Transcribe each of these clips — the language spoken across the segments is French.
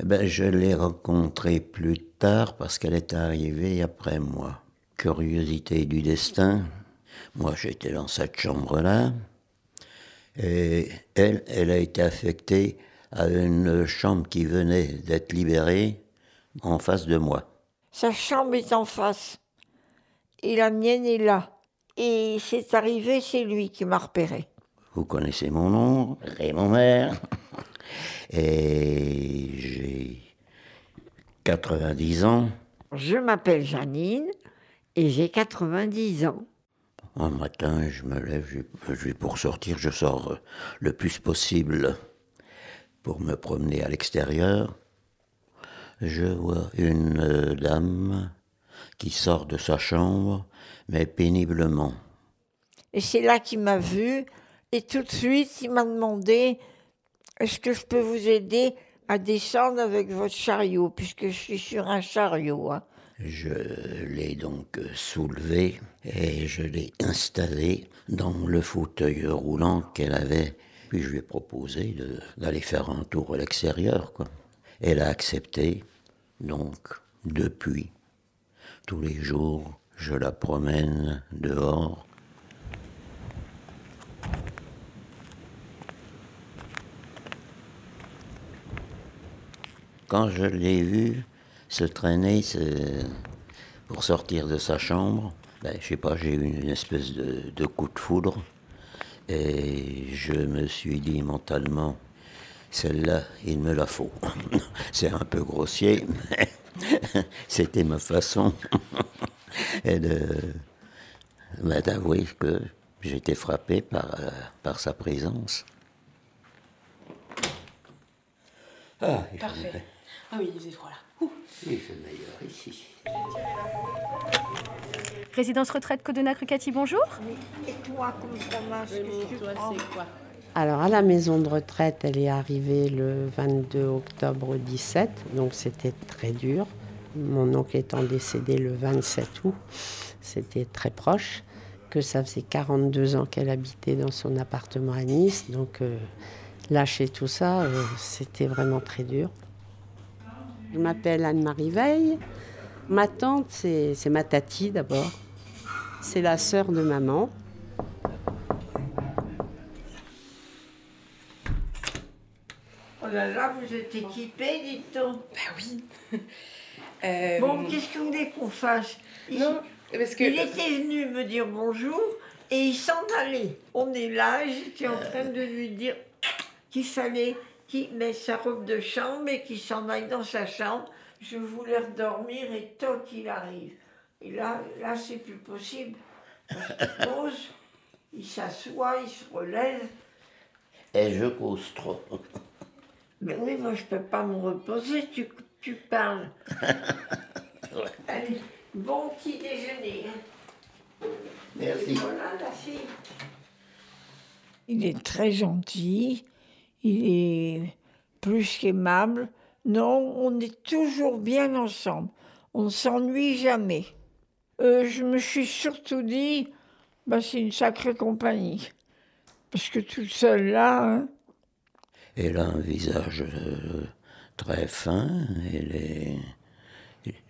Eh ben, je l'ai rencontrée plus tard parce qu'elle est arrivée après moi. Curiosité du destin. Moi, j'étais dans cette chambre-là. Et elle, elle a été affectée à une chambre qui venait d'être libérée en face de moi. Sa chambre est en face. Et la mienne est là. Et c'est arrivé, c'est lui qui m'a repéré. Vous connaissez mon nom, Raymond Mère. Et j'ai 90 ans. Je m'appelle Janine et j'ai 90 ans. Un matin, je me lève, je, je- pour sortir, je sors euh, le plus possible pour me promener à l'extérieur. Je vois une euh, dame qui sort de sa chambre, mais péniblement. Et c'est là qu'il m'a vu. Et tout de suite, il m'a demandé Est-ce que je peux vous aider à descendre avec votre chariot Puisque je suis sur un chariot. hein? Je l'ai donc euh, soulevé et je l'ai installé dans le fauteuil roulant qu'elle avait. Puis je lui ai proposé d'aller faire un tour à l'extérieur. Elle a accepté. Donc, depuis, tous les jours, je la promène dehors. Quand je l'ai vue se traîner se- pour sortir de sa chambre, ben, je sais pas, j'ai eu une espèce de, de coup de foudre. Et je me suis dit mentalement, celle-là, il me la faut. C'est un peu grossier, mais c'était ma façon et de, ben, d'avouer que j'étais frappé par, euh, par sa présence. Ah, Parfait. Ah oui, il faisait froid là. Ouh. il fait meilleur ici. Résidence retraite Codenac-Rucati, bonjour. Et toi, comme fromage, prends? Alors à la maison de retraite, elle est arrivée le 22 octobre 17, donc c'était très dur. Mon oncle étant décédé le 27 août, c'était très proche, que ça faisait 42 ans qu'elle habitait dans son appartement à Nice, donc euh, lâcher tout ça, euh, c'était vraiment très dur. Je m'appelle Anne-Marie Veil. Ma tante, c'est c'est ma tati d'abord. C'est la sœur de maman. Oh là là, vous êtes équipés, dites-on. Bah oui. Euh, Bon, qu'est-ce que vous voulez qu'on fasse? Il- non, parce que. Il était venu me dire bonjour et il s'en allait. On est là, j'étais en train de lui dire qu'il fallait qu'il mette sa robe de chambre et qu'il s'en aille dans sa chambre. Je voulais redormir et tant qu'il arrive. Et là, là c'est plus possible. Parce qu'il pose, il s'assoit, il se relève. Et je cause trop. Mais oui, moi je peux pas me reposer, tu, tu parles. Allez, bon petit déjeuner. Merci. Voilà la fille. Il est très gentil, il est plus qu'aimable. Non, on est toujours bien ensemble. On ne s'ennuie jamais. Euh, je me suis surtout dit, bah, c'est une sacrée compagnie. Parce que toute seule là, hein, Elle a un visage euh, très fin, elle,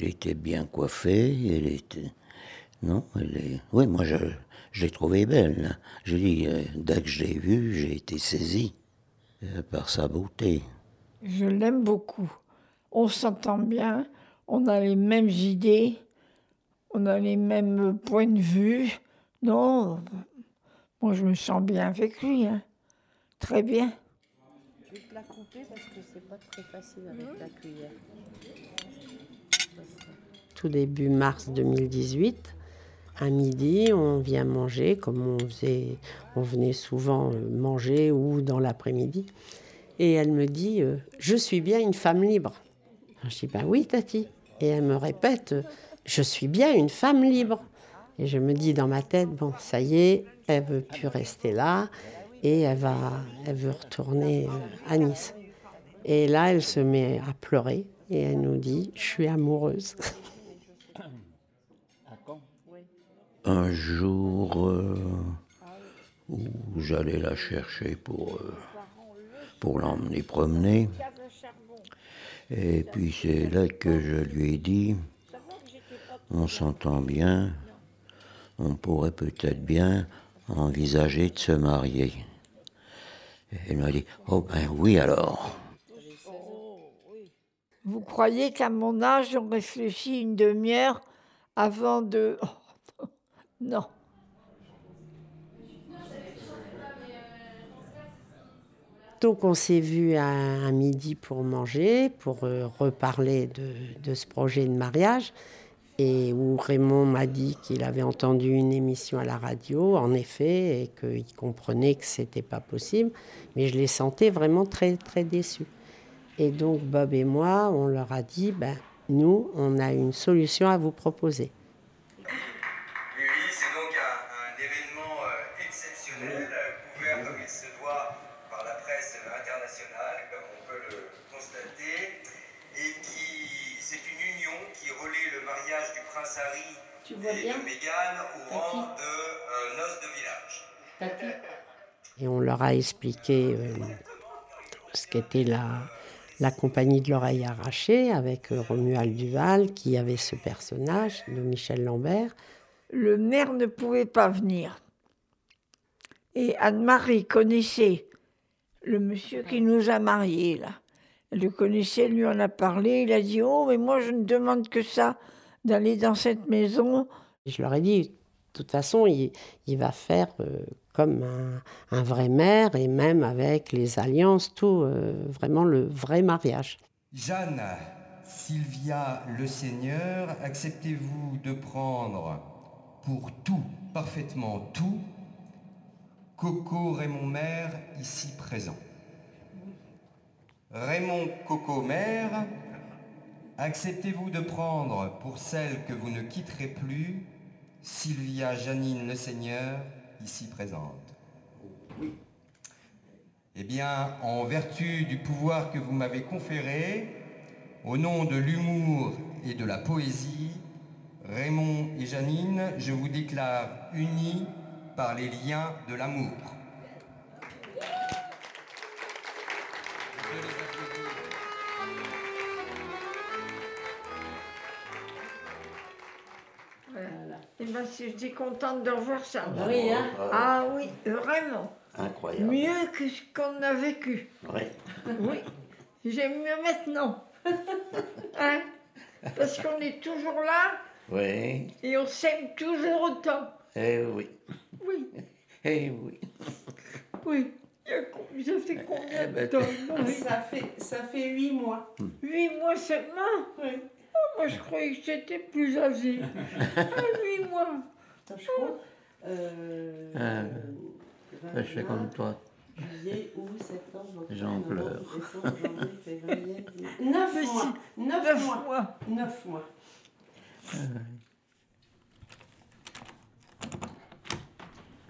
était bien coiffée, elle était... Non, elle. Oui, moi, je, je l'ai trouvée belle. Je dis, euh, dès que je l'ai vue, j'ai été saisi par sa beauté. Je l'aime beaucoup. On s'entend bien, on a les mêmes idées, on a les mêmes points de vue. Non, moi je me sens bien avec lui. hein. Très bien. Je vais te la couper parce que c'est pas très facile avec la cuillère. Tout début mars 2018, à midi, on vient manger comme on faisait, on venait souvent euh, manger ou dans l'après-midi. Et elle me dit, euh, je suis bien une femme libre. Je dis, ben oui, Tati. Et elle me répète, je suis bien une femme libre. Et je me dis dans ma tête, bon, ça y est, elle veut plus rester là et elle va, elle veut retourner euh, à Nice. Et là, elle se met à pleurer et elle nous dit, je suis amoureuse. Un jour euh, où j'allais la chercher pour, euh, pour l'emmener promener, Et puis c'est là que je lui ai dit, on s'entend bien, on pourrait peut-être bien envisager de se marier. Et elle m'a dit, oh ben oui alors. Vous croyez qu'à mon âge, on réfléchit une demi-heure avant de... non. Donc on s'est vu à, midi pour manger, pour euh, reparler de, ce projet de mariage, et où Raymond m'a dit qu'il avait entendu une émission à la radio, en effet, et qu'il comprenait que c'était pas possible, mais je les sentais vraiment très très déçus. Et donc Bob et moi, on leur a dit, ben, nous, on a une solution à vous proposer. Et on leur a expliqué euh, ce qu'était la, la compagnie de l'oreille arrachée avec euh, Romuald Duval qui avait ce personnage de Michel Lambert. Le maire ne pouvait pas venir. Et Anne-Marie connaissait le monsieur qui nous a mariés là. Elle le connaissait, lui en a parlé, il a dit "Oh mais moi je ne demande que ça d'aller dans cette maison." Je leur ai dit "De toute façon, il, il va faire euh, comme un, vrai maire et même avec les alliances, tout, euh, vraiment le vrai mariage. Jeanne, Sylvia Le Seigneur, acceptez-vous de prendre pour tout, parfaitement tout, Coco Raymond Maire ici présent Raymond Coco Maire, acceptez-vous de prendre pour celle que vous ne quitterez plus, Sylvia Janine Le Seigneur, ici présente. Oui. Eh bien, en vertu du pouvoir que vous m'avez conféré, au nom de l'humour et de la poésie, Raymond et Janine, je vous déclare unis par les liens de l'amour. J'étais contente de revoir ça. Oui, hein Ah oui, vraiment. Incroyable. Mieux que ce qu'on a vécu. Oui. Oui. J'aime mieux maintenant. Hein Parce qu'on est toujours là. Oui. Et on s'aime toujours autant. Eh oui. Oui. Eh oui. Oui. Ça fait combien Eh de ben, temps? Ça fait, ça fait huit mois. Huit mois seulement? Oui. Oh, Moi, je croyais que j'étais plus âgée. ah, huit mois. Attends, je compte. Euh, Ah, Je fais comme toi. Juillet, août, septembre, octobre, J'en pleure. décembre, janvier, février. Neuf Mais mois. si, Neuf Neuf mois. mois. Neuf mois.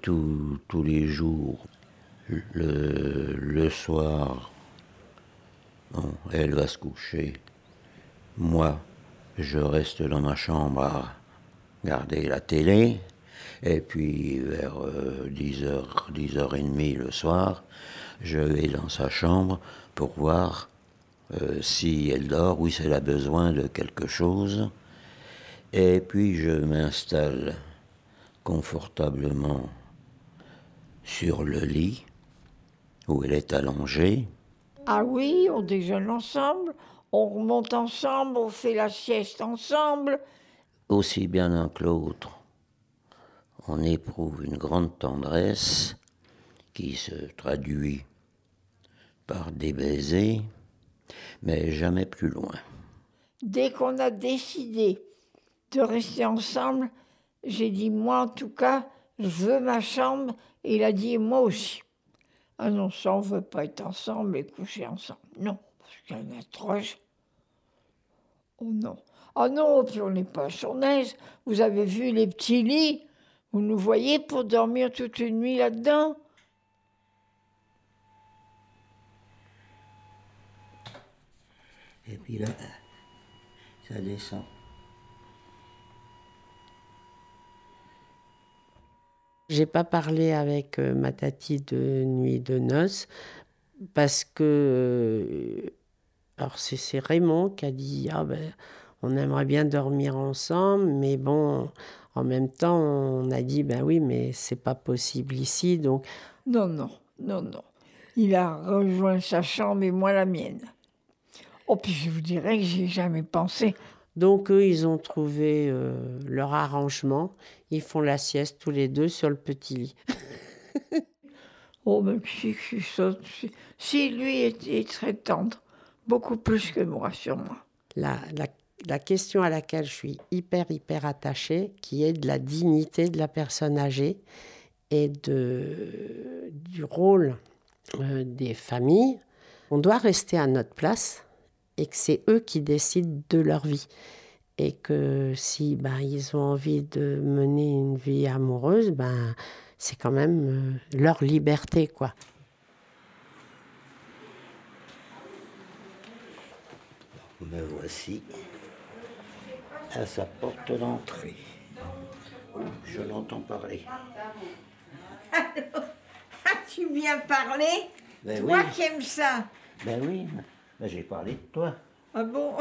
Tous, tous les jours, le, le soir, bon, elle va se coucher. Moi, je reste dans ma chambre à regarder la télé. Et puis vers 10h, 10h30 le soir, je vais dans sa chambre pour voir euh, si elle dort ou si elle a besoin de quelque chose. Et puis je m'installe confortablement sur le lit où elle est allongée. Ah oui, on déjeune ensemble, on remonte ensemble, on fait la sieste ensemble. aussi bien l'un que l'autre, on éprouve une grande tendresse qui se traduit par des baisers, mais jamais plus loin. Dès qu'on a décidé de rester ensemble, j'ai dit, moi en tout cas, je veux ma chambre. Et il a dit, moi aussi. Ah non, ça, on ne veut pas être ensemble et coucher ensemble. Non, parce qu'il y en a trois. Oh non. Ah non, puis on n'est pas à son aise. Vous avez vu les petits lits? Vous nous voyez pour dormir toute une nuit là-dedans? Et puis là, ça descend. J'ai pas parlé avec euh, ma tati de nuit de noces parce que euh, Alors c'est c'est Raymond qui a dit ah ben on aimerait bien dormir ensemble, mais bon en même temps on a dit ben oui mais c'est pas possible ici donc Non, non, non, non. Il a rejoint sa chambre et moi la mienne. Oh, puis je vous dirais que j'ai jamais pensé. donc eux ils ont trouvé euh, leur arrangement, ils font la sieste tous les deux sur le petit lit. Oh, même si si, si lui est, est très tendre, beaucoup plus que moi, sûrement. la, la, la question à laquelle je suis hyper, hyper attachée, qui est de la dignité de la personne âgée et de, du rôle euh, des familles. On doit rester à notre place et que c'est eux qui décident de leur vie. Et que si ben, ils ont envie de mener une vie amoureuse, ben, c'est quand même euh, leur liberté, quoi. Me voici à sa porte d'entrée. Je l'entends parler. Ah, tu viens parler? Ben Toi oui. qui aimes ça Ben oui, ben j'ai parlé de toi. Ah bon?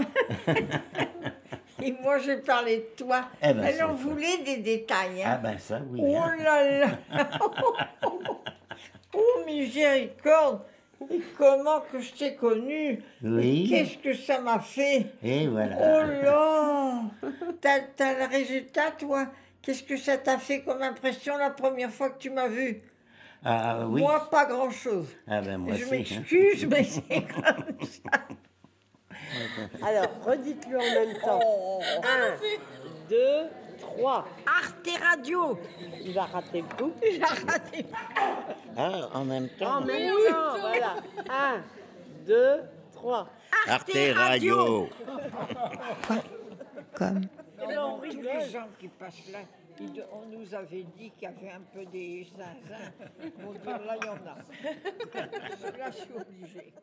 Et moi, j'ai parlé de toi. Eh ben, Elle en voulait des détails. Ah Hein. ben ça oui. oh hein. là là Oh, miséricorde Et comment que je t'ai connu Oui. Qu'est-ce que ça m'a fait Et Oh voilà. là T'as le résultat, toi Qu'est-ce que ça t'a fait comme impression la première fois que tu m'as vu Ah oui. Moi, pas grand-chose. Ah ben moi je hein. m'excuse, mais c'est comme ça. Alors, redites-le en même temps. Un, deux, trois. Arte Radio Il va rater le coup. Il a raté. Ah, en même temps. En même temps, voilà. Un, deux, trois. Arte Radio. Non, tous les gens qui passent là, ils on nous avait dit qu'il y avait un peu des zinzins. Bon, dire, là, il y en a. Là, je suis obligée.